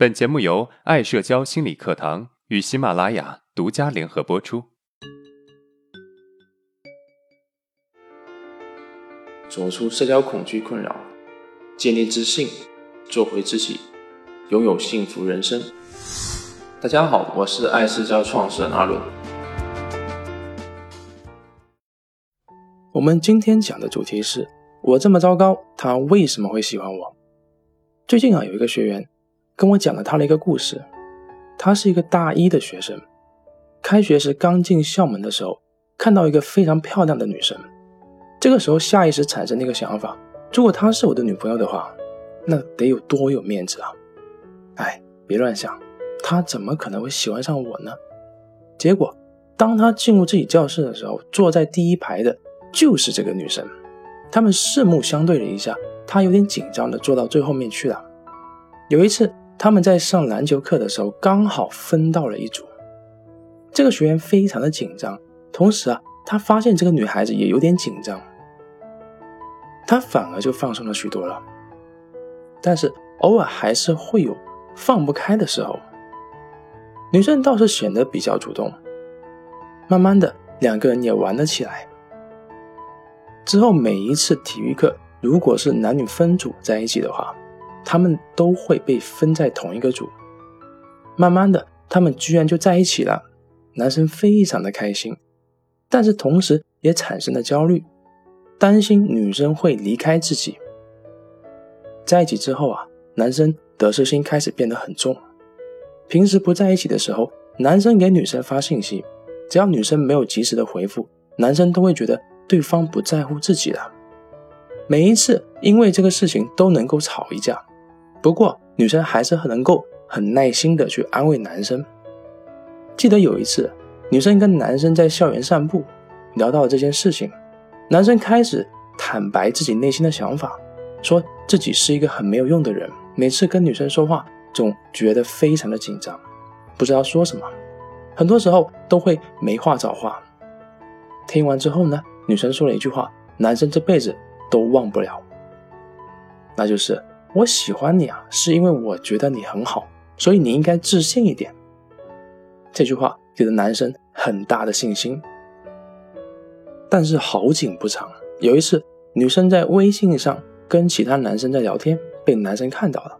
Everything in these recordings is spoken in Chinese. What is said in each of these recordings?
本节目由爱社交心理课堂与喜马拉雅独家联合播出。走出社交恐惧困扰，建立自信，做回自己，拥有幸福人生。大家好，我是爱社交创始人阿伦。我们今天讲的主题是：我这么糟糕，他为什么会喜欢我？最近啊，有一个学员跟我讲了他的一个故事。他是一个大一的学生，开学时刚进校门的时候，看到一个非常漂亮的女生，这个时候下意识产生的一个想法：如果她是我的女朋友的话，那得有多有面子啊！哎，别乱想，她怎么可能会喜欢上我呢？结果，当他进入自己教室的时候，坐在第一排的就是这个女生，他们四目相对了一下。他有点紧张的坐到最后面去了。有一次，他们在上篮球课的时候，刚好分到了一组。这个学员非常的紧张，同时啊，他发现这个女孩子也有点紧张，他反而就放松了许多了。但是偶尔还是会有放不开的时候。女生倒是显得比较主动，慢慢的，两个人也玩了起来。之后每一次体育课。如果是男女分组在一起的话，他们都会被分在同一个组。慢慢的，他们居然就在一起了。男生非常的开心，但是同时也产生了焦虑，担心女生会离开自己。在一起之后啊，男生得失心开始变得很重。平时不在一起的时候，男生给女生发信息，只要女生没有及时的回复，男生都会觉得对方不在乎自己了。每一次因为这个事情都能够吵一架，不过女生还是很能够很耐心的去安慰男生。记得有一次，女生跟男生在校园散步，聊到了这件事情，男生开始坦白自己内心的想法，说自己是一个很没有用的人，每次跟女生说话总觉得非常的紧张，不知道说什么，很多时候都会没话找话。听完之后呢，女生说了一句话：“男生这辈子。”都忘不了，那就是我喜欢你啊，是因为我觉得你很好，所以你应该自信一点。这句话给了男生很大的信心。但是好景不长，有一次女生在微信上跟其他男生在聊天，被男生看到了。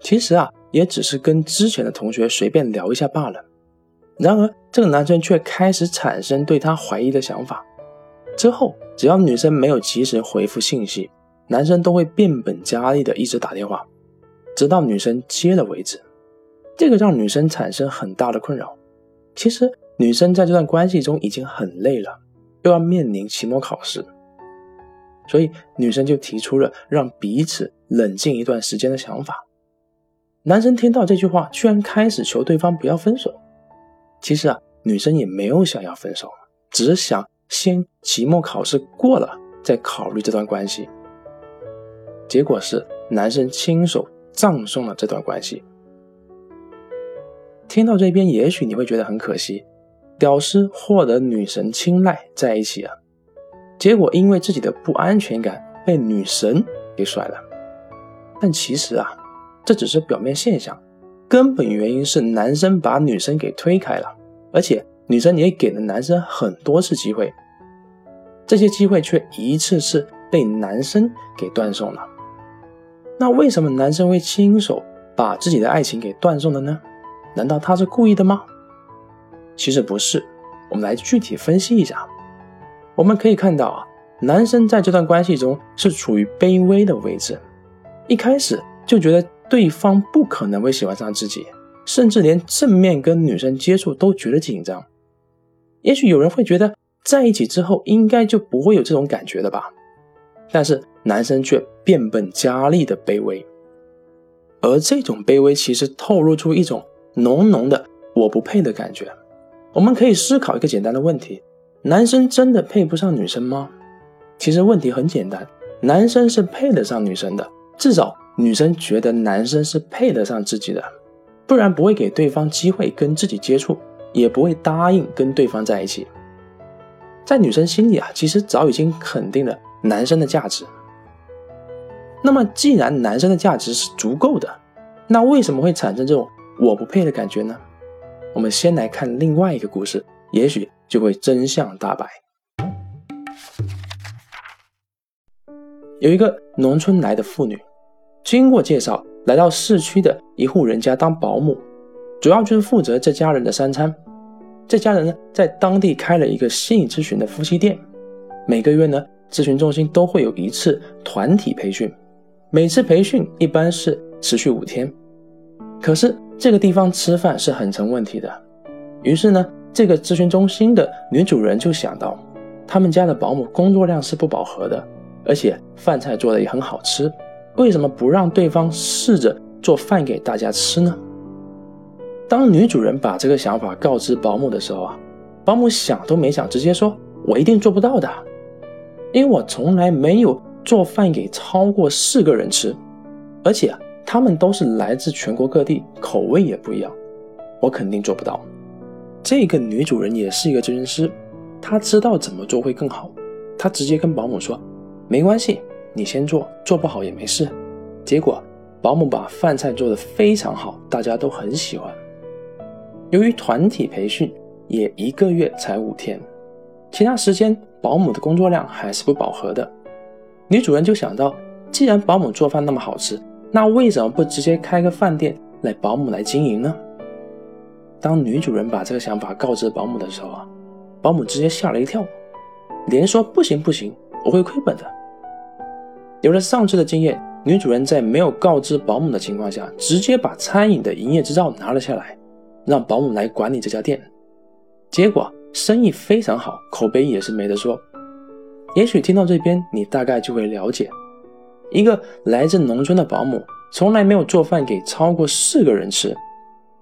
其实啊，也只是跟之前的同学随便聊一下罢了。然而这个男生却开始产生对他怀疑的想法。之后，只要女生没有及时回复信息，男生都会变本加厉的一直打电话，直到女生接了为止。这个让女生产生很大的困扰。其实，女生在这段关系中已经很累了，又要面临期末考试，所以女生就提出了让彼此冷静一段时间的想法。男生听到这句话，居然开始求对方不要分手。其实啊，女生也没有想要分手，只是想。先期末考试过了，再考虑这段关系。结果是男生亲手葬送了这段关系。听到这边，也许你会觉得很可惜，屌丝获得女神青睐在一起啊，结果因为自己的不安全感被女神给甩了。但其实啊，这只是表面现象，根本原因是男生把女生给推开了，而且。女生也给了男生很多次机会，这些机会却一次次被男生给断送了。那为什么男生会亲手把自己的爱情给断送了呢？难道他是故意的吗？其实不是。我们来具体分析一下。我们可以看到啊，男生在这段关系中是处于卑微的位置，一开始就觉得对方不可能会喜欢上自己，甚至连正面跟女生接触都觉得紧张。也许有人会觉得在一起之后应该就不会有这种感觉了吧，但是男生却变本加厉的卑微，而这种卑微其实透露出一种浓浓的我不配的感觉。我们可以思考一个简单的问题：男生真的配不上女生吗？其实问题很简单，男生是配得上女生的，至少女生觉得男生是配得上自己的，不然不会给对方机会跟自己接触。也不会答应跟对方在一起。在女生心里啊，其实早已经肯定了男生的价值。那么，既然男生的价值是足够的，那为什么会产生这种我不配的感觉呢？我们先来看另外一个故事，也许就会真相大白。有一个农村来的妇女，经过介绍，来到市区的一户人家当保姆，主要就是负责这家人的三餐。这家人呢，在当地开了一个心理咨询的夫妻店，每个月呢，咨询中心都会有一次团体培训，每次培训一般是持续五天。可是这个地方吃饭是很成问题的，于是呢，这个咨询中心的女主人就想到，他们家的保姆工作量是不饱和的，而且饭菜做的也很好吃，为什么不让对方试着做饭给大家吃呢？当女主人把这个想法告知保姆的时候啊，保姆想都没想，直接说：“我一定做不到的，因为我从来没有做饭给超过四个人吃，而且他们都是来自全国各地，口味也不一样，我肯定做不到。”这个女主人也是一个咨询师，她知道怎么做会更好，她直接跟保姆说：“没关系，你先做，做不好也没事。”结果保姆把饭菜做得非常好，大家都很喜欢。由于团体培训也一个月才五天，其他时间保姆的工作量还是不饱和的。女主人就想到，既然保姆做饭那么好吃，那为什么不直接开个饭店来保姆来经营呢？当女主人把这个想法告知保姆的时候啊，保姆直接吓了一跳，连说不行不行，我会亏本的。有了上次的经验，女主人在没有告知保姆的情况下，直接把餐饮的营业执照拿了下来。让保姆来管理这家店，结果生意非常好，口碑也是没得说。也许听到这边，你大概就会了解，一个来自农村的保姆，从来没有做饭给超过四个人吃，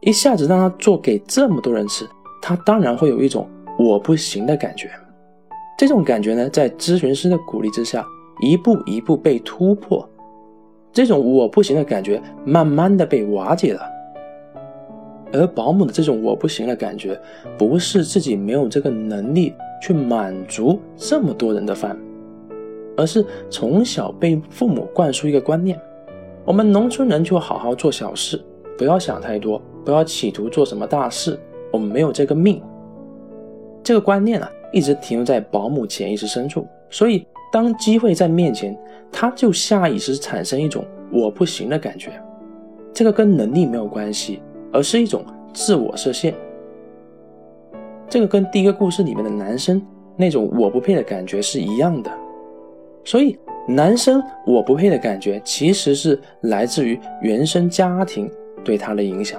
一下子让他做给这么多人吃，他当然会有一种我不行的感觉。这种感觉呢，在咨询师的鼓励之下，一步一步被突破，这种我不行的感觉，慢慢的被瓦解了。而保姆的这种我不行的感觉，不是自己没有这个能力去满足这么多人的饭，而是从小被父母灌输一个观念：我们农村人就好好做小事，不要想太多，不要企图做什么大事，我们没有这个命。这个观念啊，一直停留在保姆潜意识深处，所以当机会在面前，他就下意识产生一种我不行的感觉。这个跟能力没有关系。而是一种自我设限，这个跟第一个故事里面的男生那种我不配的感觉是一样的。所以，男生我不配的感觉其实是来自于原生家庭对他的影响。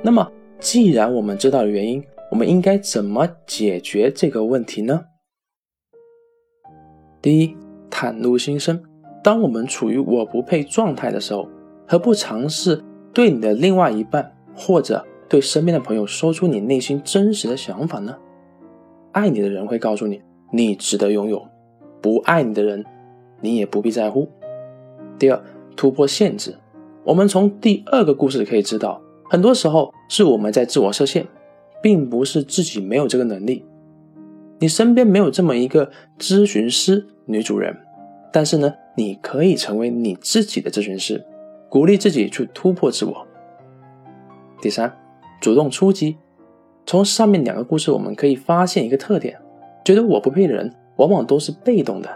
那么，既然我们知道了原因，我们应该怎么解决这个问题呢？第一，袒露心声。当我们处于我不配状态的时候，何不尝试？对你的另外一半，或者对身边的朋友说出你内心真实的想法呢？爱你的人会告诉你，你值得拥有；不爱你的人，你也不必在乎。第二，突破限制。我们从第二个故事可以知道，很多时候是我们在自我设限，并不是自己没有这个能力。你身边没有这么一个咨询师女主人，但是呢，你可以成为你自己的咨询师。鼓励自己去突破自我。第三，主动出击。从上面两个故事，我们可以发现一个特点：觉得我不配的人，往往都是被动的，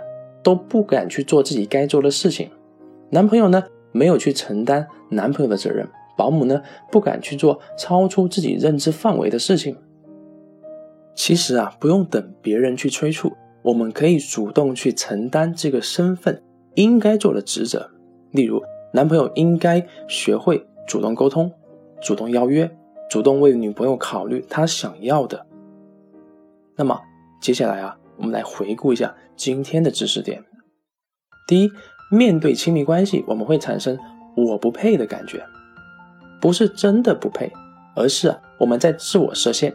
都不敢去做自己该做的事情。男朋友呢，没有去承担男朋友的责任；保姆呢，不敢去做超出自己认知范围的事情。其实啊，不用等别人去催促，我们可以主动去承担这个身份应该做的职责。例如，男朋友应该学会主动沟通、主动邀约、主动为女朋友考虑她想要的。那么接下来啊，我们来回顾一下今天的知识点。第一，面对亲密关系，我们会产生我不配的感觉，不是真的不配，而是我们在自我设限。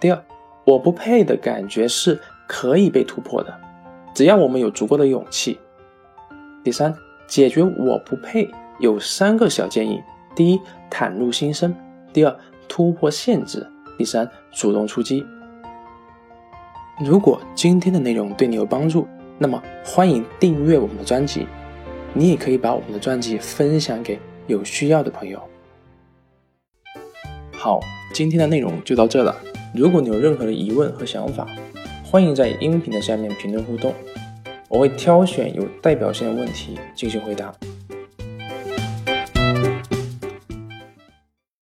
第二，我不配的感觉是可以被突破的，只要我们有足够的勇气。第三。解决我不配有三个小建议：第一，袒露心声；第二，突破限制；第三，主动出击。如果今天的内容对你有帮助，那么欢迎订阅我们的专辑。你也可以把我们的专辑分享给有需要的朋友。好，今天的内容就到这了。如果你有任何的疑问和想法，欢迎在音频的下面评论互动，我会挑选有代表性的问题进行回答。